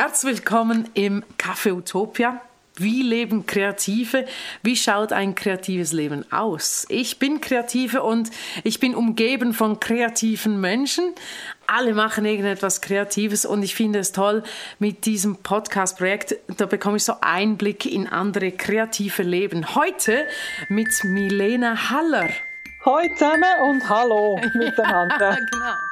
Herzlich willkommen im Café Utopia. Wie leben Kreative? Wie schaut ein kreatives Leben aus? Ich bin Kreative und ich bin umgeben von kreativen Menschen. Alle machen irgendetwas Kreatives und ich finde es toll mit diesem Podcast-Projekt. Da bekomme ich so Einblick in andere kreative Leben. Heute mit Milena Haller. Heute zusammen und hallo miteinander. Ja, genau.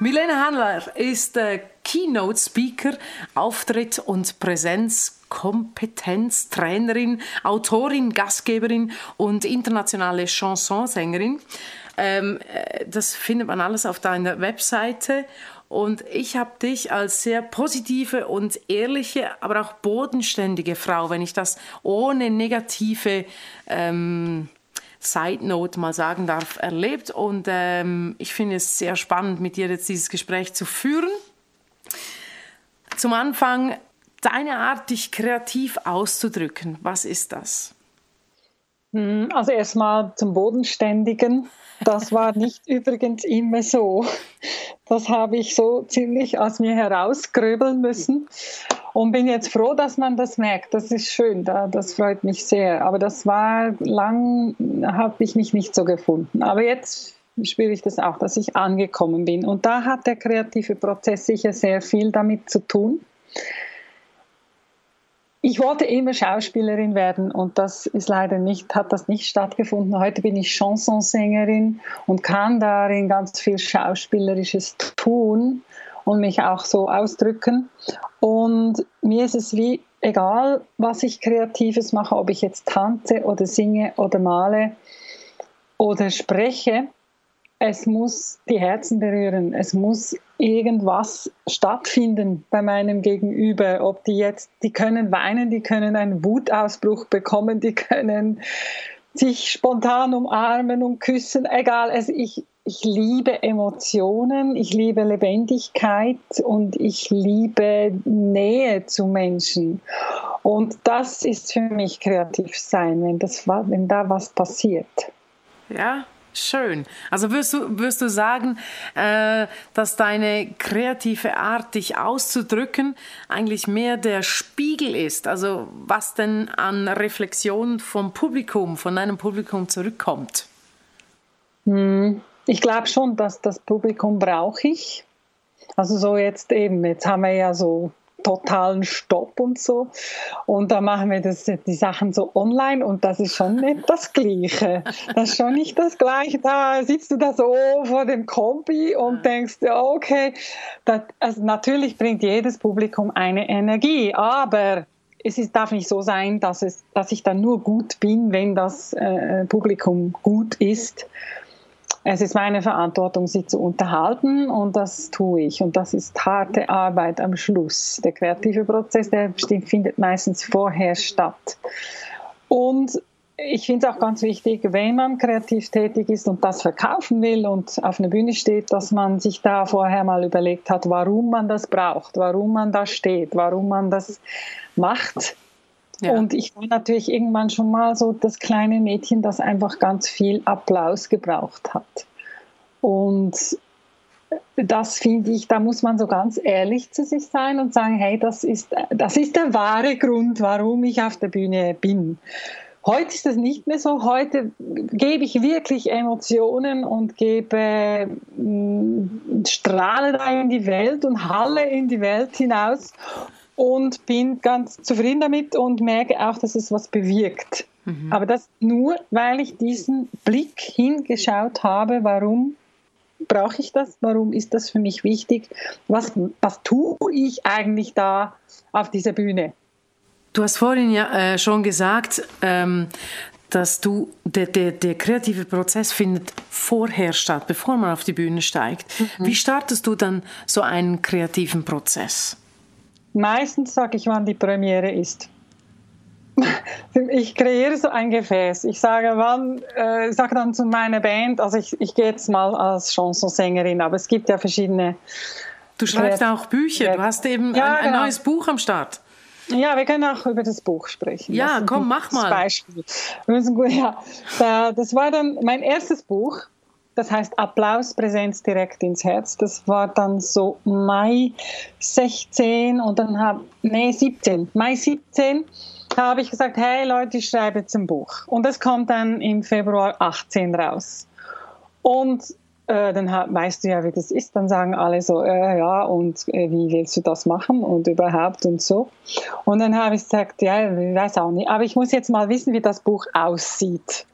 Milena Haller ist Keynote Speaker, Auftritt und Präsenz Kompetenztrainerin, Autorin, Gastgeberin und internationale Chansonsängerin. Ähm, äh, das findet man alles auf deiner Webseite. Und ich habe dich als sehr positive und ehrliche, aber auch bodenständige Frau, wenn ich das ohne negative ähm, Side Note mal sagen darf, erlebt. Und ähm, ich finde es sehr spannend, mit dir jetzt dieses Gespräch zu führen. Zum Anfang deine Art, dich kreativ auszudrücken. Was ist das? Hm, also erstmal zum Bodenständigen. Das war nicht übrigens immer so. Das habe ich so ziemlich aus mir herausgröbeln müssen und bin jetzt froh, dass man das merkt. Das ist schön, das freut mich sehr. Aber das war lang, habe ich mich nicht so gefunden. Aber jetzt spüre ich das auch, dass ich angekommen bin. Und da hat der kreative Prozess sicher sehr viel damit zu tun. Ich wollte immer Schauspielerin werden und das ist leider nicht, hat das nicht stattgefunden. Heute bin ich Chansonsängerin und kann darin ganz viel Schauspielerisches tun und mich auch so ausdrücken. Und mir ist es wie egal, was ich Kreatives mache, ob ich jetzt tanze oder singe oder male oder spreche es muss die Herzen berühren, es muss irgendwas stattfinden bei meinem Gegenüber, ob die jetzt, die können weinen, die können einen Wutausbruch bekommen, die können sich spontan umarmen und küssen, egal, also ich, ich liebe Emotionen, ich liebe Lebendigkeit und ich liebe Nähe zu Menschen. Und das ist für mich kreativ sein, wenn, das, wenn da was passiert. Ja, Schön. Also wirst du, wirst du sagen, äh, dass deine kreative Art, dich auszudrücken, eigentlich mehr der Spiegel ist? Also was denn an Reflexion vom Publikum, von deinem Publikum zurückkommt? Hm, ich glaube schon, dass das Publikum brauche ich. Also so jetzt eben, jetzt haben wir ja so totalen Stopp und so. Und da machen wir das, die Sachen so online und das ist schon nicht das Gleiche. Das ist schon nicht das Gleiche. Da sitzt du da so vor dem Kombi und denkst, ja, okay, das, also natürlich bringt jedes Publikum eine Energie, aber es ist, darf nicht so sein, dass, es, dass ich dann nur gut bin, wenn das äh, Publikum gut ist es ist meine Verantwortung, sie zu unterhalten und das tue ich. Und das ist harte Arbeit am Schluss. Der kreative Prozess, der findet meistens vorher statt. Und ich finde es auch ganz wichtig, wenn man kreativ tätig ist und das verkaufen will und auf einer Bühne steht, dass man sich da vorher mal überlegt hat, warum man das braucht, warum man da steht, warum man das macht ja. Und ich war natürlich irgendwann schon mal so das kleine Mädchen, das einfach ganz viel Applaus gebraucht hat. Und das finde ich, da muss man so ganz ehrlich zu sich sein und sagen, hey, das ist, das ist der wahre Grund, warum ich auf der Bühne bin. Heute ist das nicht mehr so. Heute gebe ich wirklich Emotionen und gebe mm, Strahle da in die Welt und Halle in die Welt hinaus und bin ganz zufrieden damit und merke auch, dass es was bewirkt. Mhm. Aber das nur, weil ich diesen Blick hingeschaut habe, warum brauche ich das, warum ist das für mich wichtig, was, was tue ich eigentlich da auf dieser Bühne. Du hast vorhin ja äh, schon gesagt, ähm, dass du der, der, der kreative Prozess findet vorher statt, bevor man auf die Bühne steigt. Mhm. Wie startest du dann so einen kreativen Prozess? Meistens sage ich, wann die Premiere ist. Ich kreiere so ein Gefäß. Ich sage, wann, äh, sage dann zu meiner Band, also ich, ich gehe jetzt mal als Chansonsängerin, aber es gibt ja verschiedene. Du schreibst auch Bücher, du hast eben ja, ein, ein genau. neues Buch am Start. Ja, wir können auch über das Buch sprechen. Ja, komm, mach mal. Beispiel. Ja, das war dann mein erstes Buch das heißt Applaus, Präsenz direkt ins Herz. Das war dann so Mai 16 und dann habe, nee, 17, Mai 17 habe ich gesagt, hey Leute, ich schreibe jetzt ein Buch. Und das kommt dann im Februar 18 raus. Und äh, dann weißt du ja, wie das ist. Dann sagen alle so, äh, ja, und äh, wie willst du das machen und überhaupt und so. Und dann habe ich gesagt, ja, ich weiß auch nicht, aber ich muss jetzt mal wissen, wie das Buch aussieht.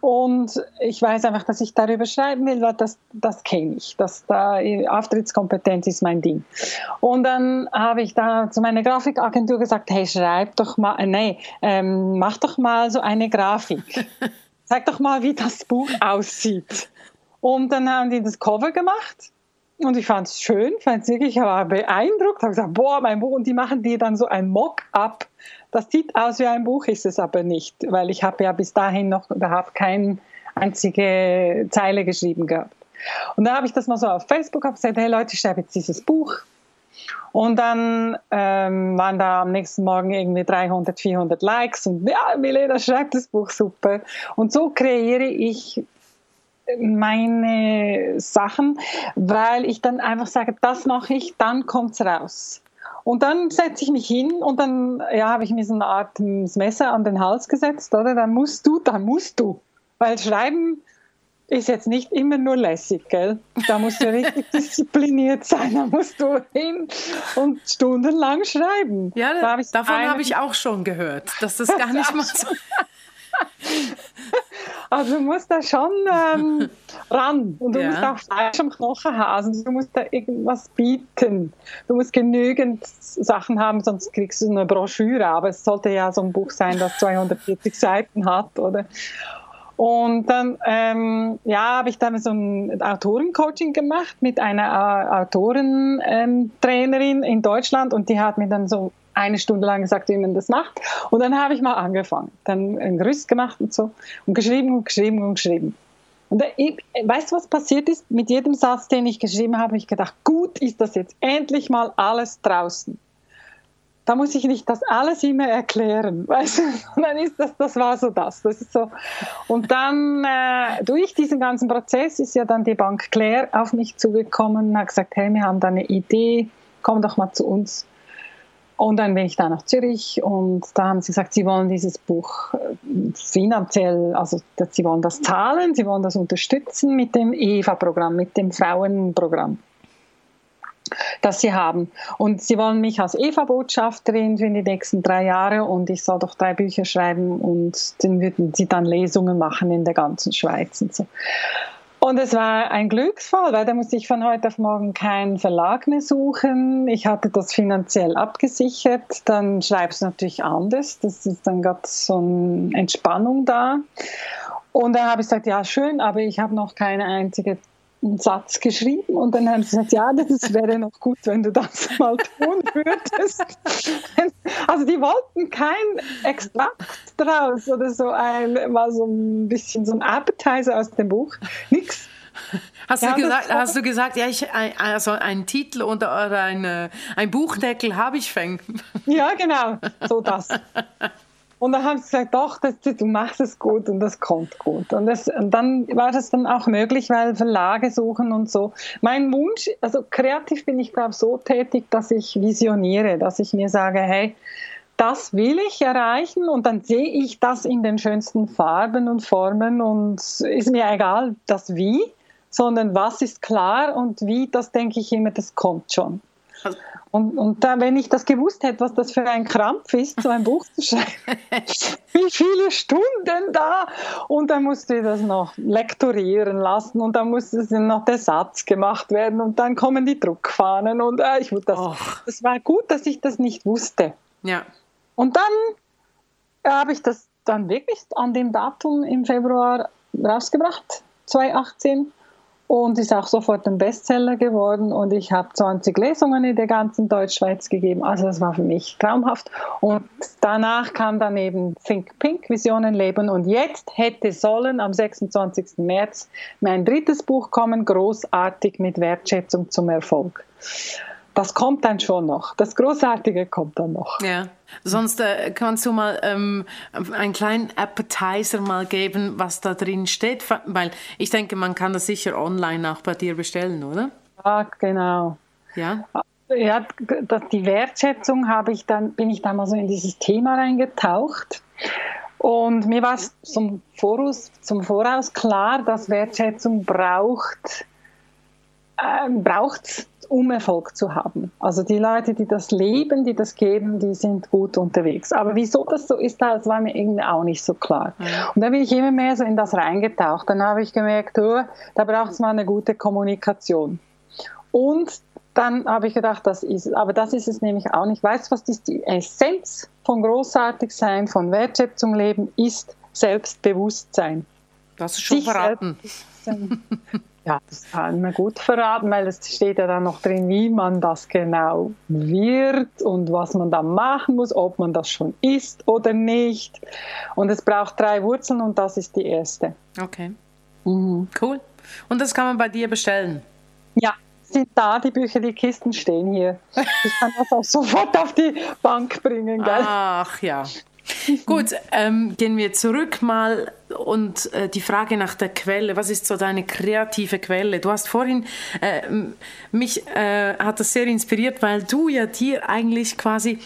Und ich weiß einfach, dass ich darüber schreiben will, weil das, das kenne ich. Das, da, Auftrittskompetenz ist mein Ding. Und dann habe ich da zu meiner Grafikagentur gesagt, hey, schreib doch mal, äh, nee, ähm, mach doch mal so eine Grafik. Zeig doch mal, wie das Buch aussieht. Und dann haben die das Cover gemacht. Und ich fand es schön, fand es wirklich, ich war beeindruckt, habe gesagt, boah, mein Buch. Und die machen dir dann so ein Mock-up. Das sieht aus wie ein Buch, ist es aber nicht, weil ich habe ja bis dahin noch überhaupt keine einzige Zeile geschrieben gehabt. Und dann habe ich das mal so auf Facebook gesagt, hey Leute, ich schreibe jetzt dieses Buch. Und dann ähm, waren da am nächsten Morgen irgendwie 300, 400 Likes und ja, Milena schreibt das Buch super. Und so kreiere ich meine Sachen, weil ich dann einfach sage, das mache ich, dann kommt es raus. Und dann setze ich mich hin und dann ja, habe ich mir so eine Art Messer an den Hals gesetzt, oder? Dann musst du, dann musst du. Weil Schreiben ist jetzt nicht immer nur lässig, gell? Da musst du richtig diszipliniert sein, da musst du hin und stundenlang schreiben. Ja, da hab davon habe ich auch schon gehört, dass das gar nicht mal so... Also du musst da schon ähm, ran und du ja. musst auch Fleisch am Knochen haben. Also du musst da irgendwas bieten. Du musst genügend Sachen haben, sonst kriegst du eine Broschüre. Aber es sollte ja so ein Buch sein, das 240 Seiten hat, oder? Und dann ähm, ja, habe ich dann so ein Autorencoaching gemacht mit einer äh, Autorentrainerin ähm, in Deutschland und die hat mir dann so eine Stunde lang gesagt, wie man das macht. Und dann habe ich mal angefangen, dann ein Gerüst gemacht und so und geschrieben und geschrieben und geschrieben. Und ich, weißt du, was passiert ist? Mit jedem Satz, den ich geschrieben habe, habe ich gedacht, gut ist das jetzt endlich mal alles draußen. Da muss ich nicht das alles immer erklären, weißt du? Dann ist das, das war so das. das ist so. Und dann äh, durch diesen ganzen Prozess ist ja dann die Bank Claire auf mich zugekommen und hat gesagt, hey, wir haben da eine Idee, komm doch mal zu uns. Und dann bin ich da nach Zürich und da haben sie gesagt, sie wollen dieses Buch äh, finanziell, also sie wollen das zahlen, sie wollen das unterstützen mit dem EVA-Programm, mit dem Frauenprogramm, das sie haben. Und sie wollen mich als EVA-Botschafterin für die nächsten drei Jahre und ich soll doch drei Bücher schreiben und dann würden sie dann Lesungen machen in der ganzen Schweiz und so. Und es war ein Glücksfall, weil da musste ich von heute auf morgen keinen Verlag mehr suchen. Ich hatte das finanziell abgesichert. Dann schreibst du natürlich anders. Das ist dann gerade so eine Entspannung da. Und dann habe ich gesagt, ja schön, aber ich habe noch keine einzige Satz geschrieben und dann haben sie gesagt, ja, das wäre noch gut, wenn du das mal tun würdest. Also die wollten kein Extrakt draus oder so ein, mal so ein bisschen so ein Appetizer aus dem Buch. Nix. Hast, ja, du gesagt, hast du gesagt, ja, ich, also einen Titel oder, oder eine, ein Buchdeckel habe ich fängt? Ja, genau, so das. Und dann haben sie gesagt, doch, das, du machst es gut und das kommt gut. Und, das, und dann war das dann auch möglich, weil Verlage suchen und so. Mein Wunsch, also kreativ bin ich, glaube so tätig, dass ich visioniere, dass ich mir sage, hey, das will ich erreichen und dann sehe ich das in den schönsten Farben und Formen und ist mir egal, das wie, sondern was ist klar und wie, das denke ich immer, das kommt schon. Und, und da, wenn ich das gewusst hätte, was das für ein Krampf ist, so ein Buch zu schreiben, wie viele Stunden da und dann musste ich das noch lektorieren lassen und dann musste noch der Satz gemacht werden und dann kommen die Druckfahnen und äh, ich das, das war gut, dass ich das nicht wusste. Ja. Und dann äh, habe ich das dann wirklich an dem Datum im Februar rausgebracht, 2018 und ist auch sofort ein Bestseller geworden und ich habe 20 Lesungen in der ganzen Deutschschweiz gegeben. Also das war für mich traumhaft. Und danach kam dann eben Think Pink, Visionen leben und jetzt hätte sollen am 26. März mein drittes Buch kommen, großartig mit Wertschätzung zum Erfolg. Das kommt dann schon noch. Das Großartige kommt dann noch. Ja. Sonst äh, kannst du mal ähm, einen kleinen Appetizer mal geben, was da drin steht, weil ich denke, man kann das sicher online auch bei dir bestellen, oder? Ja, genau. Ja. Ja, die Wertschätzung habe ich dann, bin ich da mal so in dieses Thema reingetaucht. Und mir war es zum Voraus, zum Voraus klar, dass Wertschätzung braucht, äh, braucht um Erfolg zu haben. Also die Leute, die das leben, die das geben, die sind gut unterwegs. Aber wieso das so ist, das war mir irgendwie auch nicht so klar. Und da bin ich immer mehr so in das reingetaucht. Dann habe ich gemerkt, oh, da braucht es mal eine gute Kommunikation. Und dann habe ich gedacht, das ist es. Aber das ist es nämlich auch nicht. Weißt du, was ist die Essenz von Großartigsein, von Wertschätzung leben, ist Selbstbewusstsein. Das ist schon Sich verraten. Ja, das kann man gut verraten, weil es steht ja dann noch drin, wie man das genau wird und was man da machen muss, ob man das schon ist oder nicht. Und es braucht drei Wurzeln und das ist die erste. Okay. Mhm. Cool. Und das kann man bei dir bestellen? Ja, sind da die Bücher, die Kisten stehen hier. Ich kann das auch sofort auf die Bank bringen. Gell? Ach ja. Gut, ähm, gehen wir zurück mal und äh, die Frage nach der Quelle. Was ist so deine kreative Quelle? Du hast vorhin, äh, mich äh, hat das sehr inspiriert, weil du ja dir eigentlich quasi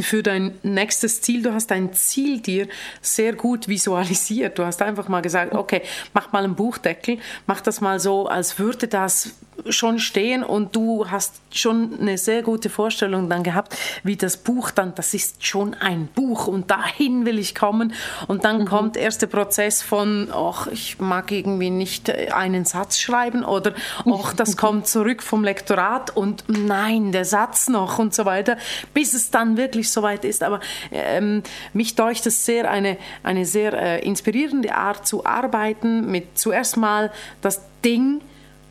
für dein nächstes Ziel, du hast dein Ziel dir sehr gut visualisiert. Du hast einfach mal gesagt, okay, mach mal einen Buchdeckel, mach das mal so, als würde das schon stehen und du hast schon eine sehr gute Vorstellung dann gehabt, wie das Buch dann, das ist schon ein Buch und dahin will ich kommen und dann mhm. kommt erst der Prozess von, ach, ich mag irgendwie nicht äh, einen Satz schreiben oder ach, das kommt zurück vom Lektorat und nein, der Satz noch und so weiter, bis es dann wirklich soweit ist. Aber ähm, mich deucht es sehr eine, eine sehr äh, inspirierende Art zu arbeiten, mit zuerst mal das Ding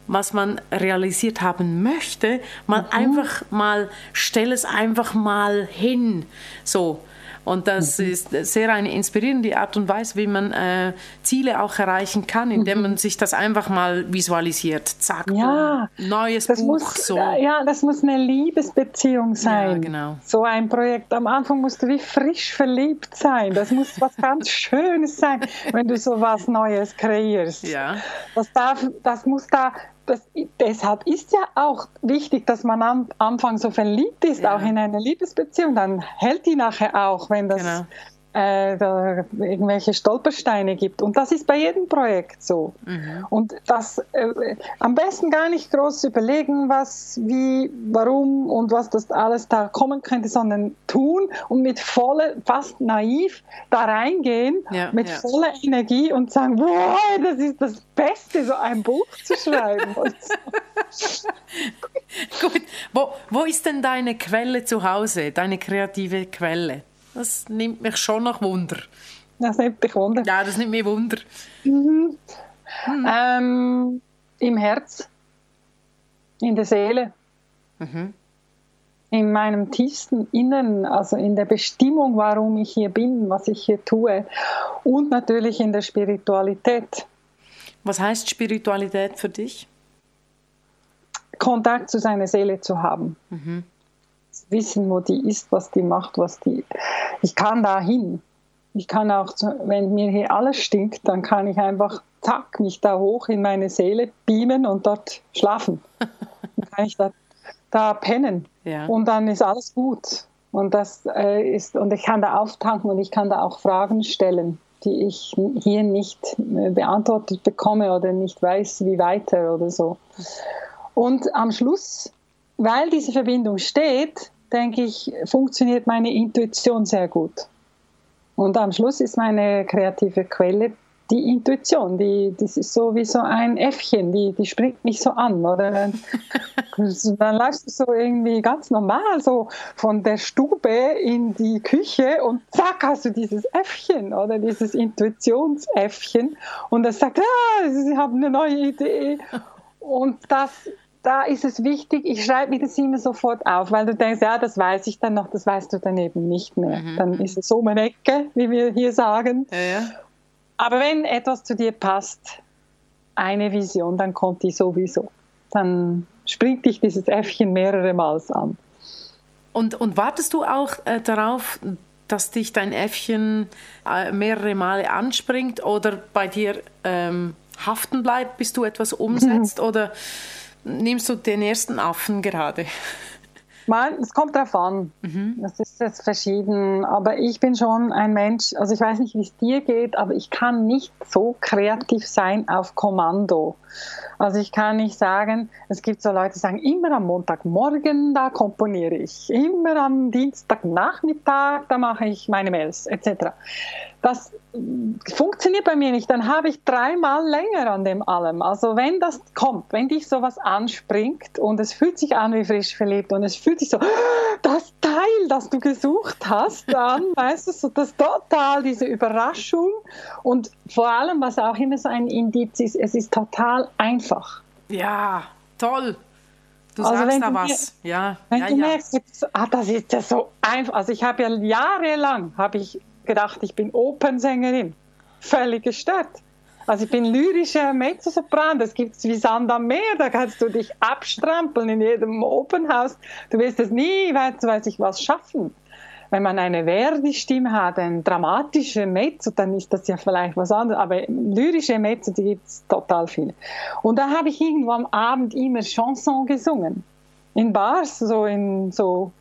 was man realisiert haben möchte, mal mhm. einfach mal, stell es einfach mal hin. So. Und das mhm. ist sehr eine inspirierende Art und Weise, wie man äh, Ziele auch erreichen kann, indem mhm. man sich das einfach mal visualisiert. Zack, ja, neues Buch. Muss, so. Ja, das muss eine Liebesbeziehung sein. Ja, genau. So ein Projekt. Am Anfang musst du wie frisch verliebt sein. Das muss was ganz Schönes sein, wenn du so was Neues kreierst. Ja. Das, darf, das muss da das, deshalb ist ja auch wichtig, dass man am Anfang so verliebt ist, ja. auch in eine Liebesbeziehung. Dann hält die nachher auch, wenn das genau äh, da irgendwelche Stolpersteine gibt. Und das ist bei jedem Projekt so. Mhm. Und das äh, am besten gar nicht groß überlegen, was, wie, warum und was das alles da kommen könnte, sondern tun und mit voller, fast naiv da reingehen, ja, mit ja. voller Energie und sagen, wow, das ist das Beste, so ein Buch zu schreiben. Gut, wo, wo ist denn deine Quelle zu Hause, deine kreative Quelle? Das nimmt mich schon nach Wunder. Das nimmt dich Wunder? Ja, das nimmt mich Wunder. Mhm. Mhm. Ähm, Im Herz, in der Seele, mhm. in meinem tiefsten Inneren, also in der Bestimmung, warum ich hier bin, was ich hier tue und natürlich in der Spiritualität. Was heißt Spiritualität für dich? Kontakt zu seiner Seele zu haben. Mhm wissen, wo die ist, was die macht, was die. Ich kann da hin. Ich kann auch, wenn mir hier alles stinkt, dann kann ich einfach, zack, mich da hoch in meine Seele beamen und dort schlafen. dann kann ich da, da pennen. Ja. Und dann ist alles gut. Und das äh, ist, und ich kann da auftanken und ich kann da auch Fragen stellen, die ich hier nicht äh, beantwortet bekomme oder nicht weiß, wie weiter oder so. Und am Schluss weil diese Verbindung steht, denke ich, funktioniert meine Intuition sehr gut. Und am Schluss ist meine kreative Quelle die Intuition, die, das ist so wie so ein Äffchen, die, die springt mich so an, oder? Dann, läufst du so irgendwie ganz normal so von der Stube in die Küche und zack hast du dieses Äffchen, oder? Dieses Intuitionsäffchen und das sagt, ah, sie haben eine neue Idee. Und das da ist es wichtig, ich schreibe mir das immer sofort auf, weil du denkst, ja, das weiß ich dann noch, das weißt du dann eben nicht mehr. Mhm. Dann ist es so eine Ecke, wie wir hier sagen. Ja, ja. Aber wenn etwas zu dir passt, eine Vision, dann kommt die sowieso. Dann springt dich dieses Äffchen mehrere Mal an. Und, und wartest du auch äh, darauf, dass dich dein Äffchen äh, mehrere Male anspringt oder bei dir ähm, haften bleibt, bis du etwas umsetzt? Mhm. Oder nimmst du den ersten Affen gerade? Man, es kommt darauf an. Mhm. Das ist jetzt verschieden. Aber ich bin schon ein Mensch, also ich weiß nicht, wie es dir geht, aber ich kann nicht so kreativ sein auf Kommando. Also ich kann nicht sagen, es gibt so Leute, die sagen, immer am Montagmorgen, da komponiere ich. Immer am Dienstagnachmittag, da mache ich meine Mails, etc. Das funktioniert bei mir nicht. Dann habe ich dreimal länger an dem allem. Also wenn das kommt, wenn dich sowas anspringt und es fühlt sich an wie frisch verliebt und es fühlt sich so, das Teil, das du gesucht hast, dann weißt du so, das total diese Überraschung und vor allem, was auch immer so ein Indiz ist, es ist total einfach. Ja, toll. Du also sagst da was. Mir, ja, wenn ja, du ja. merkst, ah, das ist ja so einfach. Also ich habe ja jahrelang habe ich gedacht, ich bin Opernsängerin. Völlig gestört. Also ich bin lyrische Mezzosopran, das gibt es wie Sand am Meer, da kannst du dich abstrampeln in jedem Opernhaus. Du wirst es nie, weiß, weiß ich was, schaffen. Wenn man eine Verdi-Stimme hat, ein dramatische Mezzo, dann ist das ja vielleicht was anderes. Aber lyrische Mezzo, die gibt es total viele. Und da habe ich irgendwo am Abend immer Chanson gesungen. In Bars, so in so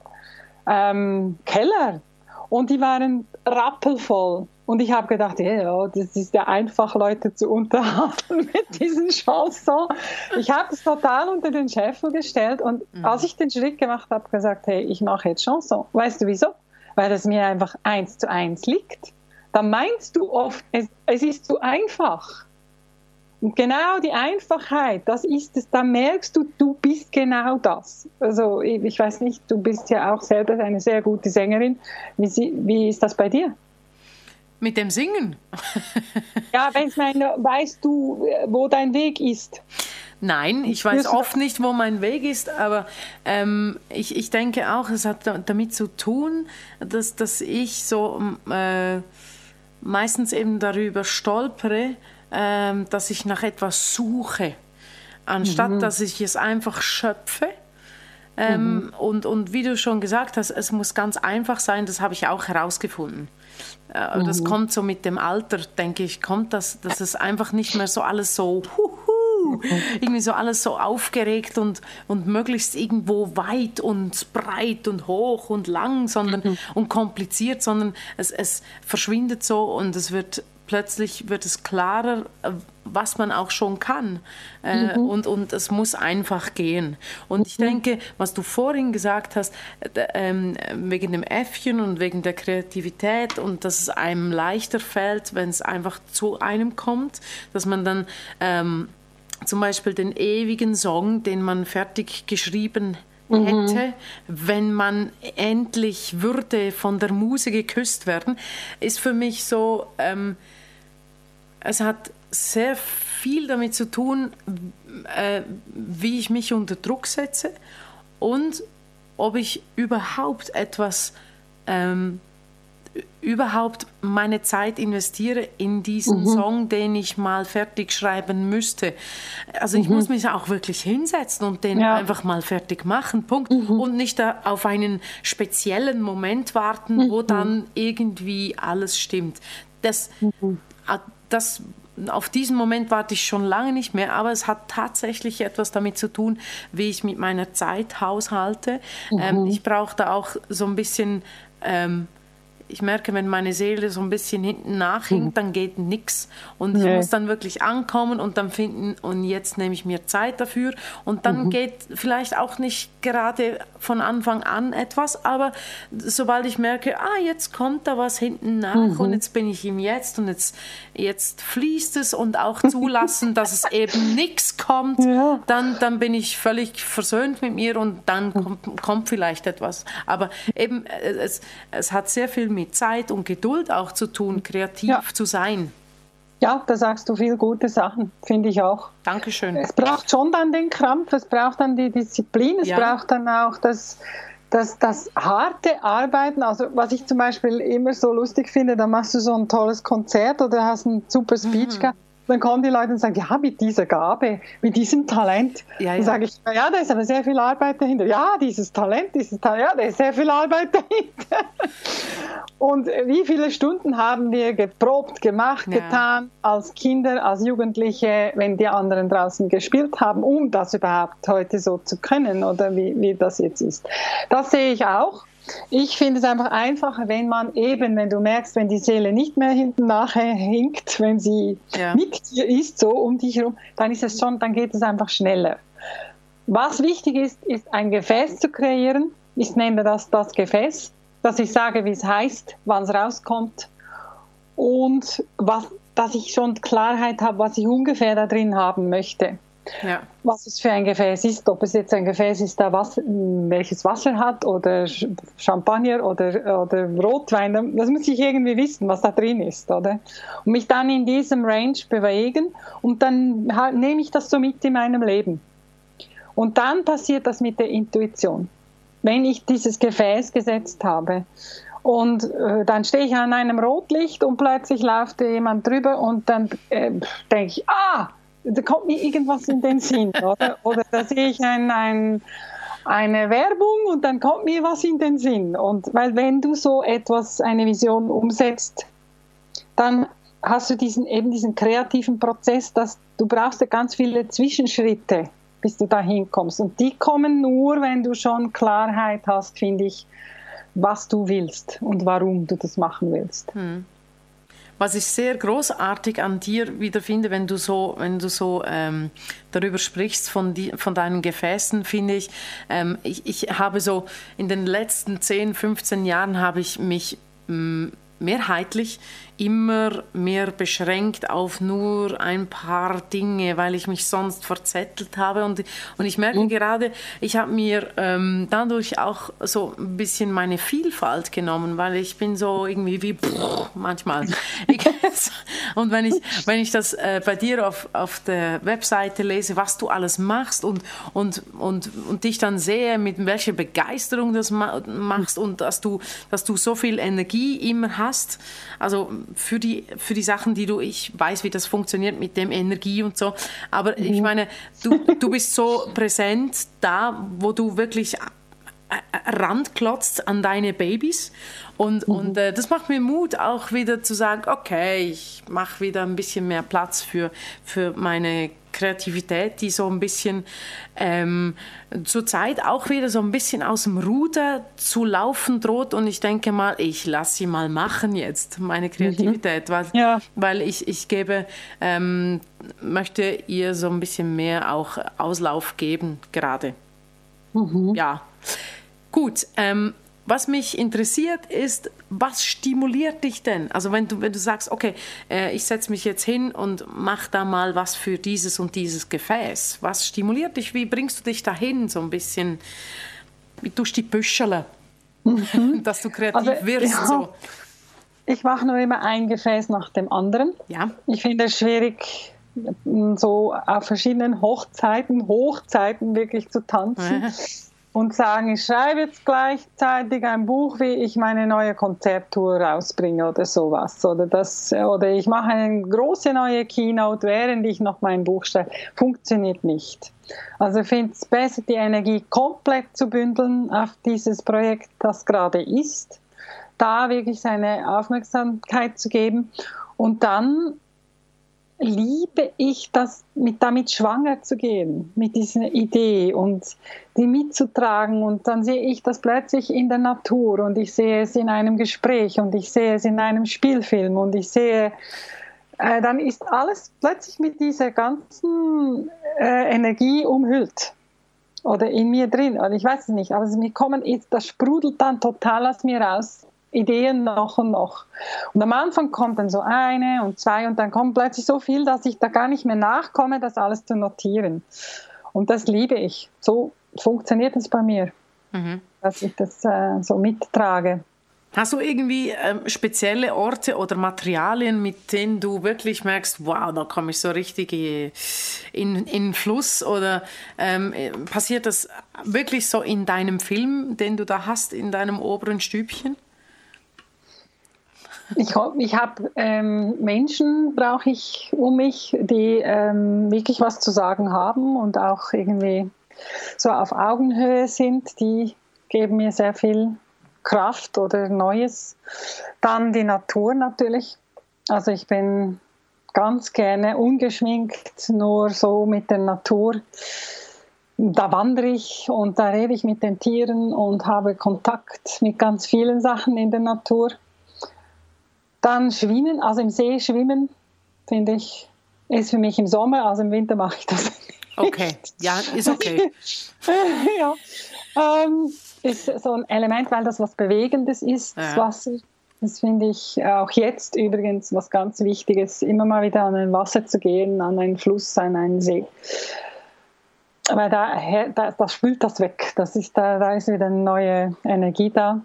ähm, Keller. Und die waren rappelvoll. Und ich habe gedacht, ja, das ist ja einfach, Leute zu unterhalten mit diesen Chansons. Ich habe es total unter den Scheffel gestellt und mhm. als ich den Schritt gemacht habe, gesagt, hey, ich mache jetzt Chanson. Weißt du wieso? Weil es mir einfach eins zu eins liegt. Dann meinst du oft, es, es ist zu einfach. Und genau die Einfachheit, das ist es, da merkst du, du bist genau das. Also ich weiß nicht, du bist ja auch selber eine sehr gute Sängerin. Wie, wie ist das bei dir? Mit dem Singen? ja, wenn ich meine, weißt du, wo dein Weg ist? Nein, ich weiß oft nicht, wo mein Weg ist, aber ähm, ich, ich denke auch, es hat damit zu tun, dass, dass ich so äh, meistens eben darüber stolpere, ähm, dass ich nach etwas suche, anstatt mhm. dass ich es einfach schöpfe. Ähm, mhm. und, und wie du schon gesagt hast, es muss ganz einfach sein, das habe ich auch herausgefunden. Äh, mhm. Das kommt so mit dem Alter, denke ich, kommt das, dass es einfach nicht mehr so alles so huhu, irgendwie so alles so aufgeregt und, und möglichst irgendwo weit und breit und hoch und lang sondern, mhm. und kompliziert, sondern es, es verschwindet so und es wird plötzlich wird es klarer, äh, was man auch schon kann. Äh, mhm. und, und es muss einfach gehen. Und ich mhm. denke, was du vorhin gesagt hast, ähm, wegen dem Äffchen und wegen der Kreativität und dass es einem leichter fällt, wenn es einfach zu einem kommt, dass man dann ähm, zum Beispiel den ewigen Song, den man fertig geschrieben hat, Mhm. hätte, wenn man endlich würde von der Muse geküsst werden, ist für mich so, ähm, es hat sehr viel damit zu tun, äh, wie ich mich unter Druck setze und ob ich überhaupt etwas ähm, überhaupt meine Zeit investiere in diesen mhm. Song, den ich mal fertig schreiben müsste. Also ich mhm. muss mich auch wirklich hinsetzen und den ja. einfach mal fertig machen, Punkt. Mhm. Und nicht auf einen speziellen Moment warten, wo mhm. dann irgendwie alles stimmt. Das, mhm. das auf diesen Moment warte ich schon lange nicht mehr, aber es hat tatsächlich etwas damit zu tun, wie ich mit meiner Zeit haushalte. Mhm. Ähm, ich brauche da auch so ein bisschen ähm, ich merke, wenn meine Seele so ein bisschen hinten nachhinkt, mhm. dann geht nichts. Und ich nee. muss dann wirklich ankommen und dann finden, und jetzt nehme ich mir Zeit dafür. Und dann mhm. geht vielleicht auch nicht gerade von Anfang an etwas, aber sobald ich merke, ah, jetzt kommt da was hinten nach mhm. und jetzt bin ich im Jetzt und jetzt, jetzt fließt es und auch zulassen, dass es eben nichts kommt, ja. dann, dann bin ich völlig versöhnt mit mir und dann mhm. kommt, kommt vielleicht etwas. Aber eben, äh, es, es hat sehr viel mit Zeit und Geduld auch zu tun, kreativ ja. zu sein. Ja, da sagst du viel gute Sachen, finde ich auch. Dankeschön. Es braucht schon dann den Krampf, es braucht dann die Disziplin, es ja. braucht dann auch das, das, das harte Arbeiten. Also was ich zum Beispiel immer so lustig finde, da machst du so ein tolles Konzert oder hast einen super Speech mhm. Dann kommen die Leute und sagen, ja, mit dieser Gabe, mit diesem Talent. Ja, ja. Dann sage ich, ja, da ist aber sehr viel Arbeit dahinter. Ja, dieses Talent, dieses Talent, ja, da ist sehr viel Arbeit dahinter. Und wie viele Stunden haben wir geprobt, gemacht, ja. getan als Kinder, als Jugendliche, wenn die anderen draußen gespielt haben, um das überhaupt heute so zu können oder wie, wie das jetzt ist. Das sehe ich auch. Ich finde es einfach einfacher, wenn man eben, wenn du merkst, wenn die Seele nicht mehr hinten nachher hinkt, wenn sie ja. mit dir ist, so um dich herum, dann ist es schon, dann geht es einfach schneller. Was wichtig ist, ist ein Gefäß zu kreieren. Ich nenne das das Gefäß, dass ich sage, wie es heißt, wann es rauskommt und was, dass ich schon Klarheit habe, was ich ungefähr da drin haben möchte. Ja. Was es für ein Gefäß ist, ob es jetzt ein Gefäß ist, Wasser, welches Wasser hat oder Champagner oder, oder Rotwein, das muss ich irgendwie wissen, was da drin ist, oder? Und mich dann in diesem Range bewegen und dann nehme ich das so mit in meinem Leben. Und dann passiert das mit der Intuition. Wenn ich dieses Gefäß gesetzt habe, und äh, dann stehe ich an einem Rotlicht und plötzlich läuft jemand drüber und dann äh, denke ich, ah, da kommt mir irgendwas in den Sinn, oder? Oder da sehe ich ein, ein, eine Werbung und dann kommt mir was in den Sinn. Und weil wenn du so etwas, eine Vision umsetzt, dann hast du diesen eben diesen kreativen Prozess, dass du brauchst ja ganz viele Zwischenschritte, bis du da hinkommst. Und die kommen nur, wenn du schon Klarheit hast, finde ich, was du willst und warum du das machen willst. Hm. Was ich sehr großartig an dir wieder finde, wenn du so, wenn du so ähm, darüber sprichst von, die, von deinen Gefäßen, finde ich, ähm, ich, ich habe so in den letzten 10, 15 Jahren habe ich mich mh, mm, mehrheitlich immer mehr beschränkt auf nur ein paar Dinge, weil ich mich sonst verzettelt habe. Und, und ich merke mhm. gerade, ich habe mir ähm, dadurch auch so ein bisschen meine Vielfalt genommen, weil ich bin so irgendwie wie pff, manchmal. und wenn ich, wenn ich das äh, bei dir auf, auf der Webseite lese, was du alles machst und, und, und, und dich dann sehe, mit welcher Begeisterung du das machst und dass du, dass du so viel Energie immer hast, also für die, für die Sachen, die du, ich weiß, wie das funktioniert mit dem Energie und so, aber mhm. ich meine, du, du bist so präsent da, wo du wirklich ranklotzt an deine Babys und, mhm. und äh, das macht mir Mut, auch wieder zu sagen, okay, ich mache wieder ein bisschen mehr Platz für, für meine Kreativität, die so ein bisschen ähm, zurzeit auch wieder so ein bisschen aus dem Ruder zu laufen droht. Und ich denke mal, ich lasse sie mal machen jetzt, meine Kreativität, mhm. weil, ja. weil ich, ich gebe, ähm, möchte ihr so ein bisschen mehr auch Auslauf geben gerade. Mhm. Ja, gut. Ähm, was mich interessiert ist, was stimuliert dich denn? Also wenn du, wenn du sagst, okay, äh, ich setze mich jetzt hin und mach da mal was für dieses und dieses Gefäß. Was stimuliert dich? Wie bringst du dich dahin so ein bisschen durch die Büschel, mhm. dass du kreativ also, wirst? Ja. So. Ich mache nur immer ein Gefäß nach dem anderen. Ja. Ich finde es schwierig, so auf verschiedenen Hochzeiten, Hochzeiten wirklich zu tanzen. Ja und sagen, ich schreibe jetzt gleichzeitig ein Buch, wie ich meine neue Konzerttour rausbringe oder sowas. Oder, das, oder ich mache eine große neue Keynote, während ich noch mein Buch schreibe. Funktioniert nicht. Also ich finde es besser, die Energie komplett zu bündeln auf dieses Projekt, das gerade ist. Da wirklich seine Aufmerksamkeit zu geben und dann liebe ich das, mit, damit schwanger zu gehen, mit dieser Idee und die mitzutragen. Und dann sehe ich das plötzlich in der Natur und ich sehe es in einem Gespräch und ich sehe es in einem Spielfilm und ich sehe, äh, dann ist alles plötzlich mit dieser ganzen äh, Energie umhüllt oder in mir drin. Und ich weiß es nicht, aber es mir kommen, das sprudelt dann total aus mir raus Ideen noch und noch. Und am Anfang kommt dann so eine und zwei und dann kommt plötzlich so viel, dass ich da gar nicht mehr nachkomme, das alles zu notieren. Und das liebe ich. So funktioniert es bei mir, mhm. dass ich das äh, so mittrage. Hast du irgendwie ähm, spezielle Orte oder Materialien, mit denen du wirklich merkst, wow, da komme ich so richtig in, in Fluss? Oder ähm, passiert das wirklich so in deinem Film, den du da hast, in deinem oberen Stübchen? Ich, ich habe ähm, Menschen, brauche ich um mich, die ähm, wirklich was zu sagen haben und auch irgendwie so auf Augenhöhe sind. Die geben mir sehr viel Kraft oder Neues. Dann die Natur natürlich. Also ich bin ganz gerne ungeschminkt, nur so mit der Natur. Da wandere ich und da rede ich mit den Tieren und habe Kontakt mit ganz vielen Sachen in der Natur. Dann schwimmen, also im See schwimmen, finde ich, ist für mich im Sommer, also im Winter mache ich das. Nicht. Okay, ja, ist okay. ja, ähm, ist so ein Element, weil das was Bewegendes ist, ja. das Wasser. Das finde ich auch jetzt übrigens was ganz Wichtiges, immer mal wieder an ein Wasser zu gehen, an einen Fluss, an einen See. Weil da, da das spült das weg. Das ist, da, da ist wieder eine neue Energie da.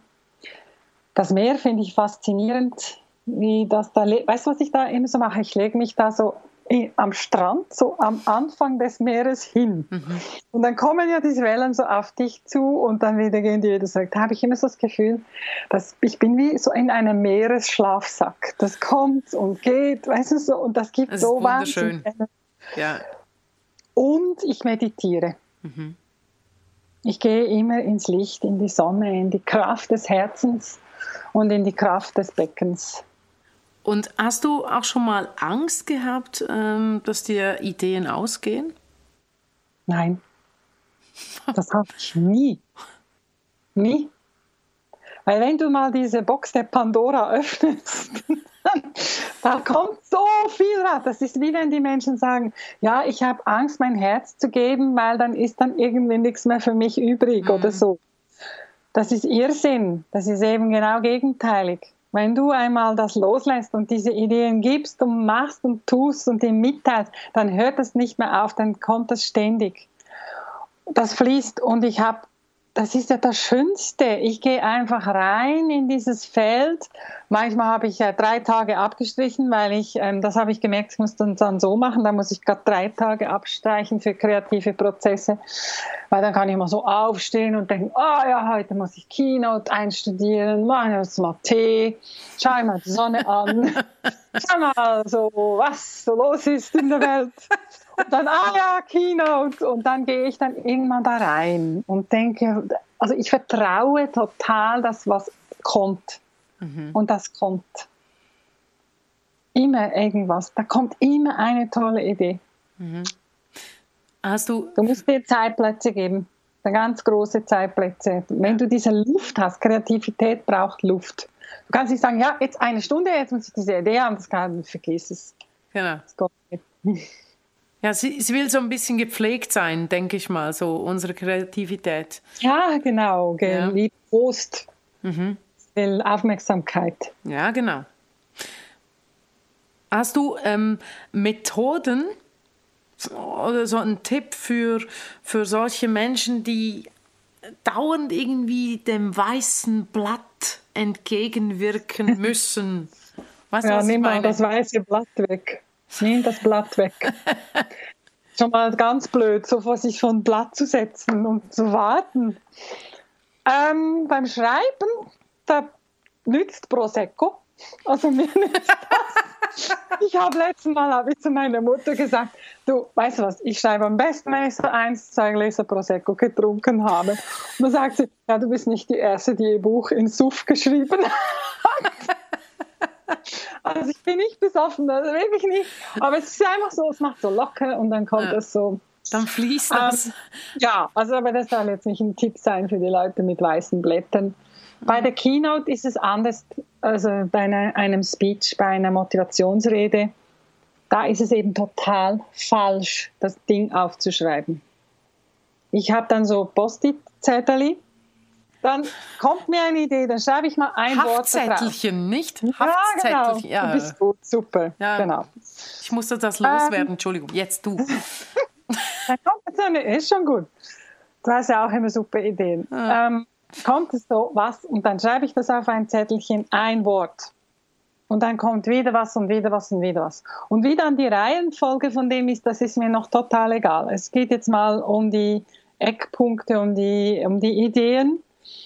Das Meer finde ich faszinierend, wie das da, weißt du, was ich da immer so mache? Ich lege mich da so am Strand, so am Anfang des Meeres hin. Mhm. Und dann kommen ja diese Wellen so auf dich zu und dann wieder gehen die wieder zurück. Da habe ich immer so das Gefühl, dass ich bin wie so in einem Meeresschlafsack. Das kommt und geht, weißt du so, und das gibt das so wunderschön. Ja. Und ich meditiere. Mhm. Ich gehe immer ins Licht, in die Sonne, in die Kraft des Herzens und in die Kraft des Beckens. Und hast du auch schon mal Angst gehabt, ähm, dass dir Ideen ausgehen? Nein. Das habe ich nie. Nie. Weil wenn du mal diese Box der Pandora öffnest, da kommt so viel raus. Das ist wie wenn die Menschen sagen, ja, ich habe Angst, mein Herz zu geben, weil dann ist dann irgendwie nichts mehr für mich übrig mhm. oder so. Das ist Irrsinn. Das ist eben genau gegenteilig. Wenn du einmal das loslässt und diese Ideen gibst und machst und tust und ihm mitteilst, dann hört es nicht mehr auf, dann kommt das ständig. Das fließt und ich habe das ist ja das Schönste. Ich gehe einfach rein in dieses Feld. Manchmal habe ich äh, drei Tage abgestrichen, weil ich, ähm, das habe ich gemerkt, ich muss dann, dann so machen. Da muss ich gerade drei Tage abstreichen für kreative Prozesse, weil dann kann ich mal so aufstehen und denken, oh ja, heute muss ich Keynote einstudieren, mache jetzt mal Tee, schau mal die Sonne an, schau mal so, was so los ist in der Welt. Dann, ah ja, Keynote. Und dann gehe ich dann irgendwann da rein und denke, also ich vertraue total, dass was kommt. Mhm. Und das kommt. Immer irgendwas. Da kommt immer eine tolle Idee. Mhm. Hast du. Du musst dir Zeitplätze geben. Ganz große Zeitplätze. Wenn du diese Luft hast, Kreativität braucht Luft. Du kannst nicht sagen, ja, jetzt eine Stunde, jetzt muss ich diese Idee haben, das kann, vergiss es. Genau. Das geht nicht. Ja, sie, sie will so ein bisschen gepflegt sein, denke ich mal, so unsere Kreativität. Ja, genau, ja. wie Prost. Mhm. Will Aufmerksamkeit. Ja, genau. Hast du ähm, Methoden oder so einen Tipp für, für solche Menschen, die dauernd irgendwie dem weißen Blatt entgegenwirken müssen? Weißt ja, nimm mal das weiße Blatt weg. Nimm das Blatt weg. Schon mal ganz blöd, so vor sich von Blatt zu setzen und zu warten. Ähm, beim Schreiben, da nützt Prosecco. Also mir nützt das. Ich habe letztes Mal hab ich zu meiner Mutter gesagt, du, weißt du was, ich schreibe am besten, wenn ich so eins, zwei Gläser Prosecco getrunken habe. Und dann sagt sie, ja, du bist nicht die Erste, die ihr Buch in Suff geschrieben hat. Also ich bin nicht besoffen, also wirklich nicht. Aber es ist einfach so, es macht so locker und dann kommt ja. es so. Dann fließt das. Ähm, ja, also aber das soll jetzt nicht ein Tipp sein für die Leute mit weißen Blättern. Bei der Keynote ist es anders, also bei einer, einem Speech, bei einer Motivationsrede, da ist es eben total falsch, das Ding aufzuschreiben. Ich habe dann so Post-it-Zettel dann kommt mir eine Idee, dann schreibe ich mal ein Wort Haftzettelchen, nicht? Haftzettelchen. Ja, genau. Du bist gut, super. Ja. Genau. Ich musste das loswerden, ähm, Entschuldigung, jetzt du. dann kommt es eine, ist schon gut. Du hast ja auch immer super Ideen. Ja. Ähm, kommt es so was und dann schreibe ich das auf ein Zettelchen, ein Wort. Und dann kommt wieder was und wieder was und wieder was. Und wie dann die Reihenfolge von dem ist, das ist mir noch total egal. Es geht jetzt mal um die Eckpunkte, um die, um die Ideen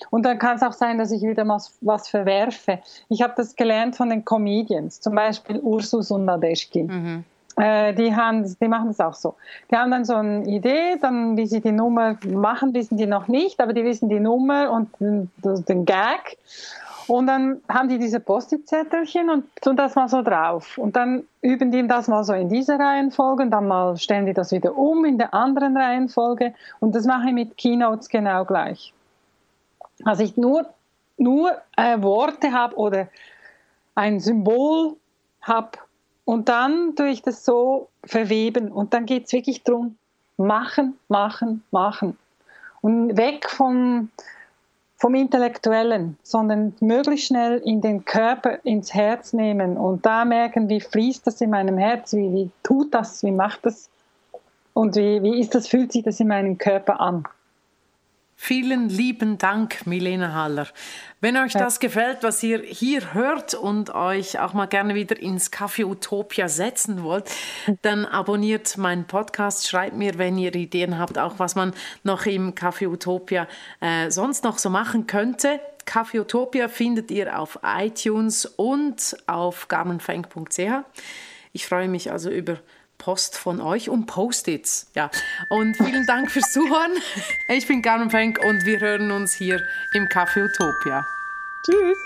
Und dann kann es auch sein, dass ich wieder was, was verwerfe. Ich habe das gelernt von den Comedians, zum Beispiel Ursus und Nadeschkin. Mhm. Äh, die, haben, die machen das auch so. Die haben dann so eine Idee, dann wie sie die Nummer machen, wissen die noch nicht, aber die wissen die Nummer und den, den Gag. Und dann haben die diese Post-it-Zettelchen und tun das mal so drauf. Und dann üben die das mal so in dieser Reihenfolge und dann mal stellen die das wieder um in der anderen Reihenfolge. Und das mache ich mit Keynotes genau gleich. Also ich nur, nur äh, Worte habe oder ein Symbol habe und dann tue ich das so verweben und dann geht es wirklich darum, machen, machen, machen. Und weg vom, vom Intellektuellen, sondern möglichst schnell in den Körper, ins Herz nehmen und da merken, wie fließt das in meinem Herz, wie, wie tut das, wie macht das und wie, wie ist das, fühlt sich das in meinem Körper an. Vielen lieben Dank, Milena Haller. Wenn euch das gefällt, was ihr hier hört und euch auch mal gerne wieder ins Café Utopia setzen wollt, dann abonniert meinen Podcast, schreibt mir, wenn ihr Ideen habt, auch was man noch im Café Utopia äh, sonst noch so machen könnte. Café Utopia findet ihr auf iTunes und auf garmenfeng.ch. Ich freue mich also über Post von euch und Post-its. Ja. Und vielen Dank fürs Zuhören. Ich bin Carmen Fenk und wir hören uns hier im Café Utopia. Tschüss.